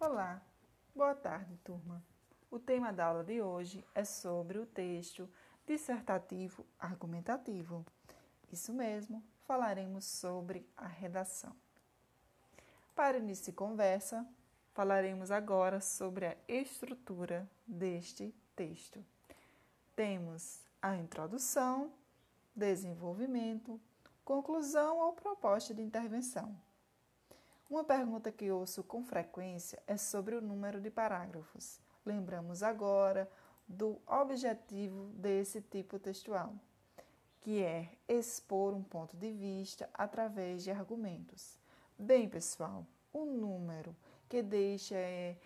Olá, boa tarde, turma. O tema da aula de hoje é sobre o texto dissertativo argumentativo. Isso mesmo, falaremos sobre a redação. Para início de conversa, falaremos agora sobre a estrutura deste texto. Temos a introdução, desenvolvimento, conclusão ou proposta de intervenção. Uma pergunta que ouço com frequência é sobre o número de parágrafos. Lembramos agora do objetivo desse tipo textual, que é expor um ponto de vista através de argumentos. Bem, pessoal, o número que deixa é,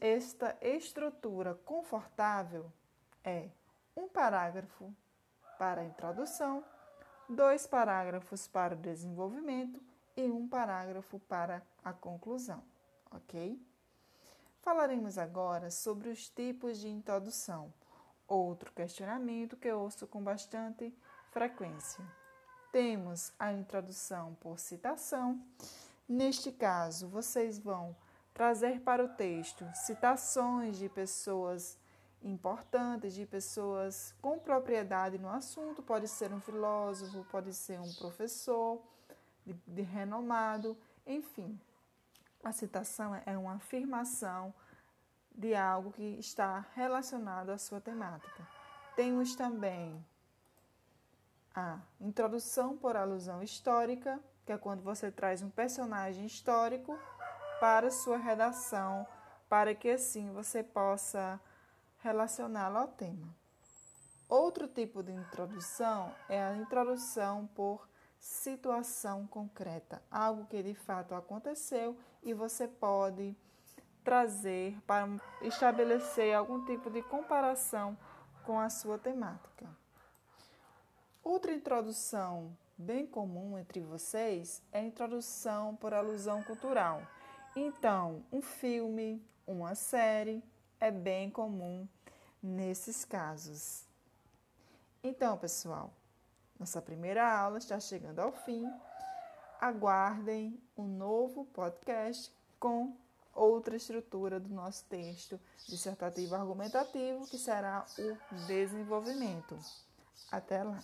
esta estrutura confortável é um parágrafo para a introdução, dois parágrafos para o desenvolvimento e um parágrafo para a conclusão, ok? Falaremos agora sobre os tipos de introdução, outro questionamento que eu ouço com bastante frequência. Temos a introdução por citação. Neste caso, vocês vão trazer para o texto citações de pessoas importantes, de pessoas com propriedade no assunto, pode ser um filósofo, pode ser um professor de, de renomado, enfim. A citação é uma afirmação de algo que está relacionado à sua temática. Temos também a introdução por alusão histórica, que é quando você traz um personagem histórico para sua redação, para que assim você possa relacioná-lo ao tema. Outro tipo de introdução é a introdução por situação concreta, algo que de fato aconteceu e você pode trazer para estabelecer algum tipo de comparação com a sua temática. Outra introdução bem comum entre vocês é a introdução por alusão cultural. Então, um filme, uma série é bem comum nesses casos. Então, pessoal, nossa primeira aula está chegando ao fim. Aguardem um novo podcast com outra estrutura do nosso texto dissertativo argumentativo, que será o desenvolvimento. Até lá!